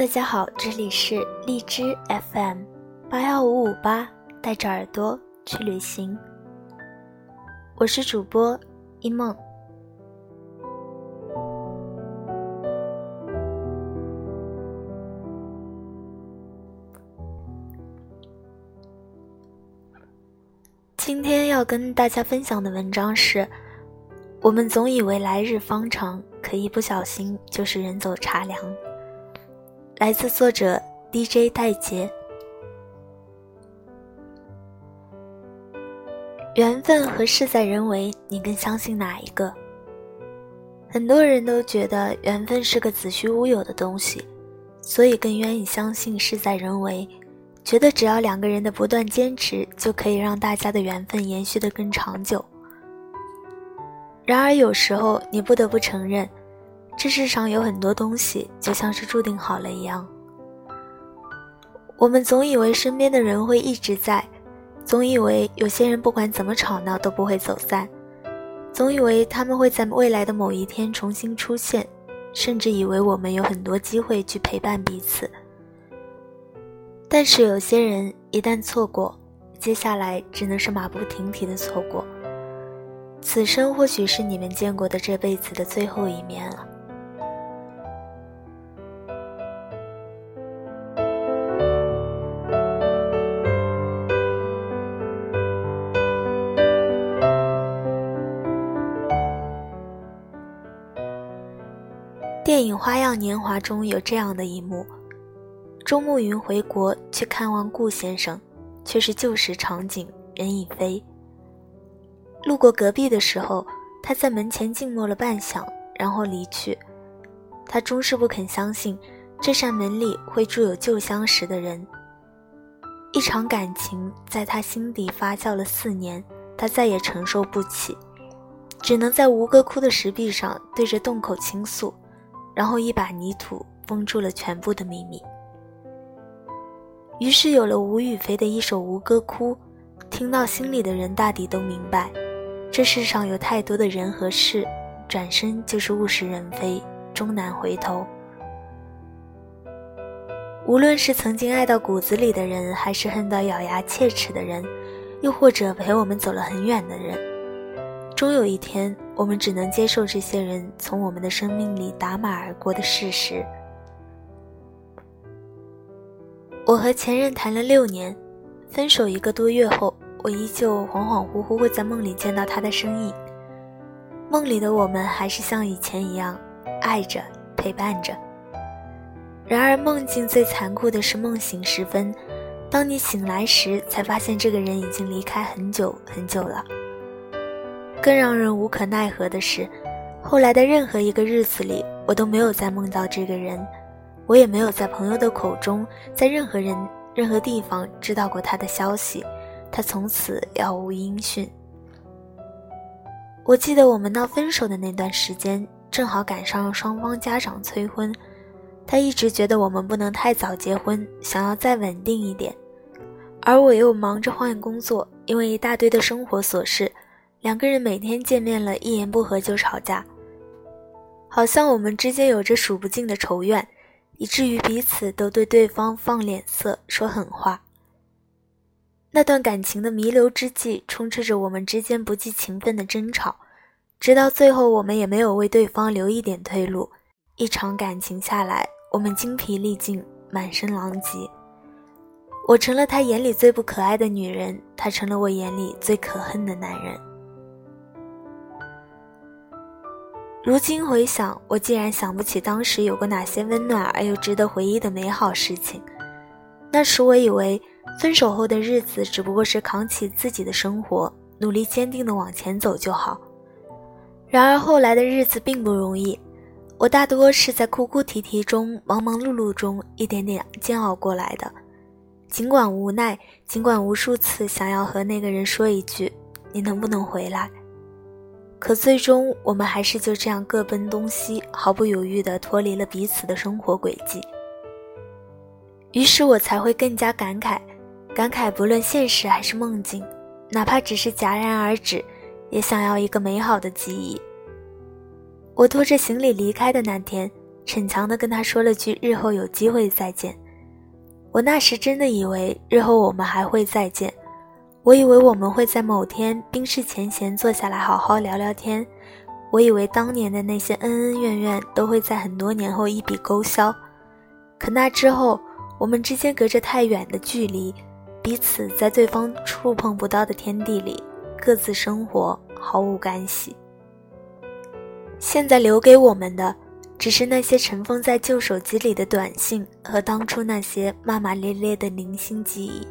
大家好，这里是荔枝 FM 八幺五五八，带着耳朵去旅行。我是主播一梦。今天要跟大家分享的文章是：我们总以为来日方长，可一不小心就是人走茶凉。来自作者 DJ 戴杰。缘分和事在人为，你更相信哪一个？很多人都觉得缘分是个子虚乌有的东西，所以更愿意相信事在人为，觉得只要两个人的不断坚持，就可以让大家的缘分延续的更长久。然而有时候，你不得不承认。这世上有很多东西就像是注定好了一样。我们总以为身边的人会一直在，总以为有些人不管怎么吵闹都不会走散，总以为他们会在未来的某一天重新出现，甚至以为我们有很多机会去陪伴彼此。但是有些人一旦错过，接下来只能是马不停蹄的错过。此生或许是你们见过的这辈子的最后一面了。电影《花样年华》中有这样的一幕：周慕云回国去看望顾先生，却是旧时场景，人已飞。路过隔壁的时候，他在门前静默了半晌，然后离去。他终是不肯相信，这扇门里会住有旧相识的人。一场感情在他心底发酵了四年，他再也承受不起，只能在吴哥窟的石壁上对着洞口倾诉。然后一把泥土封住了全部的秘密。于是有了吴雨霏的一首《吴歌窟》，听到心里的人大抵都明白，这世上有太多的人和事，转身就是物是人非，终难回头。无论是曾经爱到骨子里的人，还是恨到咬牙切齿的人，又或者陪我们走了很远的人，终有一天。我们只能接受这些人从我们的生命里打马而过的事实。我和前任谈了六年，分手一个多月后，我依旧恍恍惚惚会在梦里见到他的身影。梦里的我们还是像以前一样，爱着，陪伴着。然而梦境最残酷的是梦醒时分，当你醒来时，才发现这个人已经离开很久很久了。更让人无可奈何的是，后来的任何一个日子里，我都没有再梦到这个人，我也没有在朋友的口中，在任何人、任何地方知道过他的消息，他从此杳无音讯。我记得我们闹分手的那段时间，正好赶上双方家长催婚，他一直觉得我们不能太早结婚，想要再稳定一点，而我又忙着换工作，因为一大堆的生活琐事。两个人每天见面了，一言不合就吵架，好像我们之间有着数不尽的仇怨，以至于彼此都对对方放脸色、说狠话。那段感情的弥留之际，充斥着我们之间不计情分的争吵，直到最后，我们也没有为对方留一点退路。一场感情下来，我们精疲力尽，满身狼藉。我成了他眼里最不可爱的女人，他成了我眼里最可恨的男人。如今回想，我竟然想不起当时有过哪些温暖而又值得回忆的美好事情。那时我以为，分手后的日子只不过是扛起自己的生活，努力坚定的往前走就好。然而后来的日子并不容易，我大多是在哭哭啼啼中、忙忙碌碌中一点点煎熬过来的。尽管无奈，尽管无数次想要和那个人说一句：“你能不能回来？”可最终，我们还是就这样各奔东西，毫不犹豫地脱离了彼此的生活轨迹。于是我才会更加感慨，感慨不论现实还是梦境，哪怕只是戛然而止，也想要一个美好的记忆。我拖着行李离开的那天，逞强的跟他说了句“日后有机会再见”。我那时真的以为日后我们还会再见，我以为我们会在某天冰释前嫌坐下来好好聊聊天，我以为当年的那些恩恩怨怨都会在很多年后一笔勾销。可那之后，我们之间隔着太远的距离，彼此在对方触碰不到的天地里各自生活，毫无干系。现在留给我们的。只是那些尘封在旧手机里的短信和当初那些骂骂咧咧的零星记忆。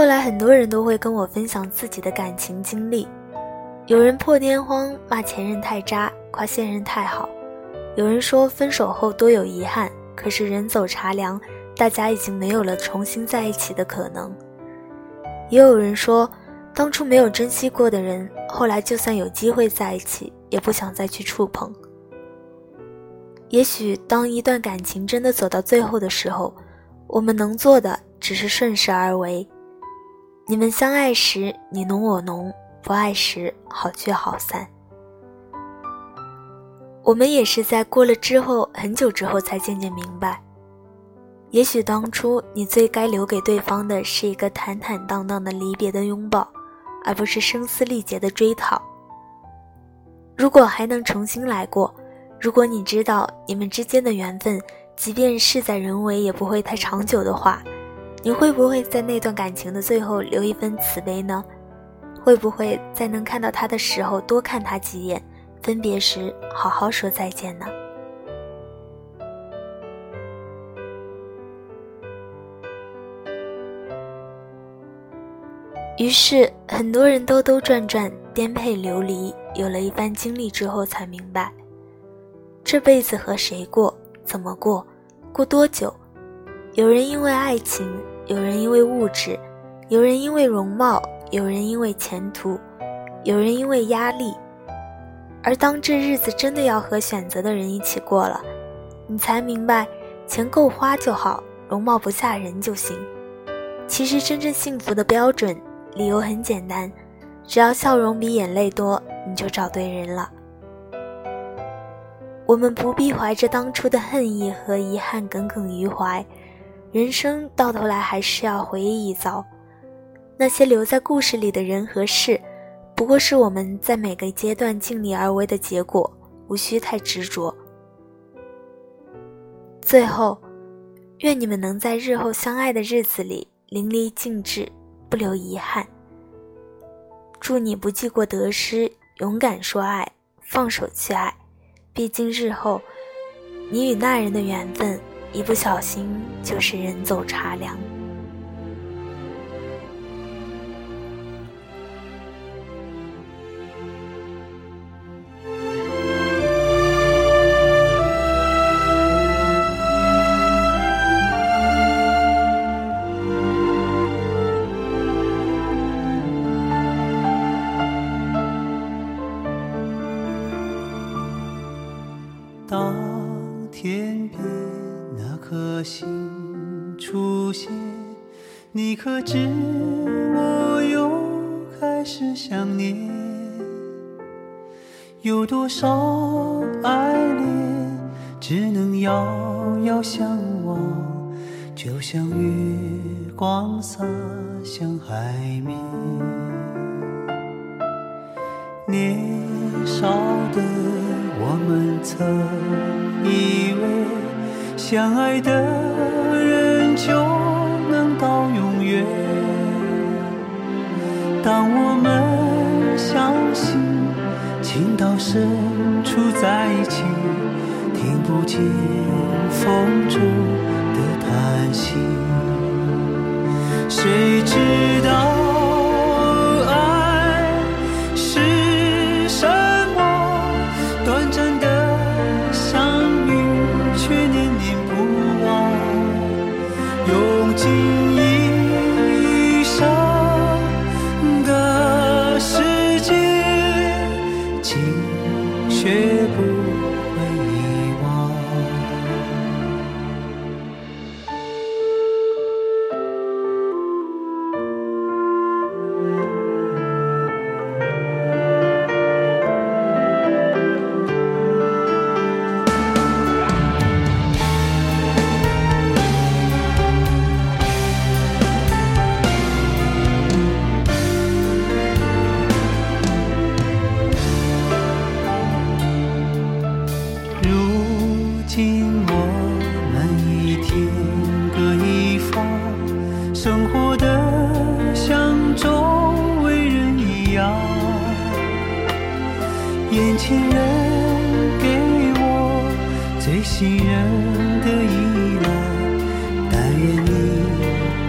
后来很多人都会跟我分享自己的感情经历，有人破天荒骂前任太渣，夸现任太好；有人说分手后多有遗憾，可是人走茶凉，大家已经没有了重新在一起的可能；也有人说，当初没有珍惜过的人，后来就算有机会在一起。也不想再去触碰。也许当一段感情真的走到最后的时候，我们能做的只是顺势而为。你们相爱时你侬我侬，不爱时好聚好散。我们也是在过了之后很久之后才渐渐明白，也许当初你最该留给对方的是一个坦坦荡荡的离别的拥抱，而不是声嘶力竭的追讨。如果还能重新来过，如果你知道你们之间的缘分，即便事在人为，也不会太长久的话，你会不会在那段感情的最后留一份慈悲呢？会不会在能看到他的时候多看他几眼，分别时好好说再见呢？于是，很多人兜兜转转，颠沛流离。有了一番经历之后，才明白，这辈子和谁过，怎么过，过多久？有人因为爱情，有人因为物质，有人因为容貌，有人因为前途，有人因为压力。而当这日子真的要和选择的人一起过了，你才明白，钱够花就好，容貌不吓人就行。其实，真正幸福的标准。理由很简单，只要笑容比眼泪多，你就找对人了。我们不必怀着当初的恨意和遗憾耿耿于怀，人生到头来还是要回忆一遭。那些留在故事里的人和事，不过是我们在每个阶段尽力而为的结果，无需太执着。最后，愿你们能在日后相爱的日子里淋漓尽致。不留遗憾。祝你不计过得失，勇敢说爱，放手去爱。毕竟日后，你与那人的缘分，一不小心就是人走茶凉。到天边你可知我又开始想念？有多少爱恋只能遥遥相望，就像月光洒向海面。年少的我们曾相爱的人就能。到永远。当我们相信情到深处在一起，听不见风中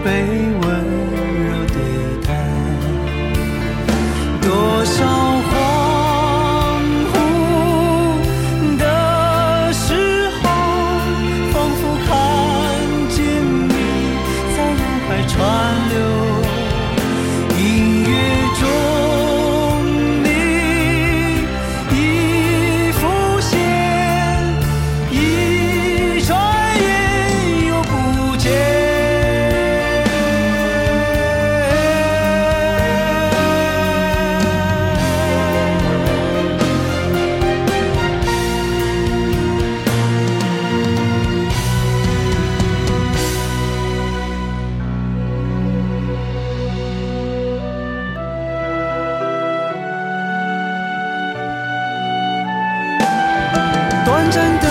被真的。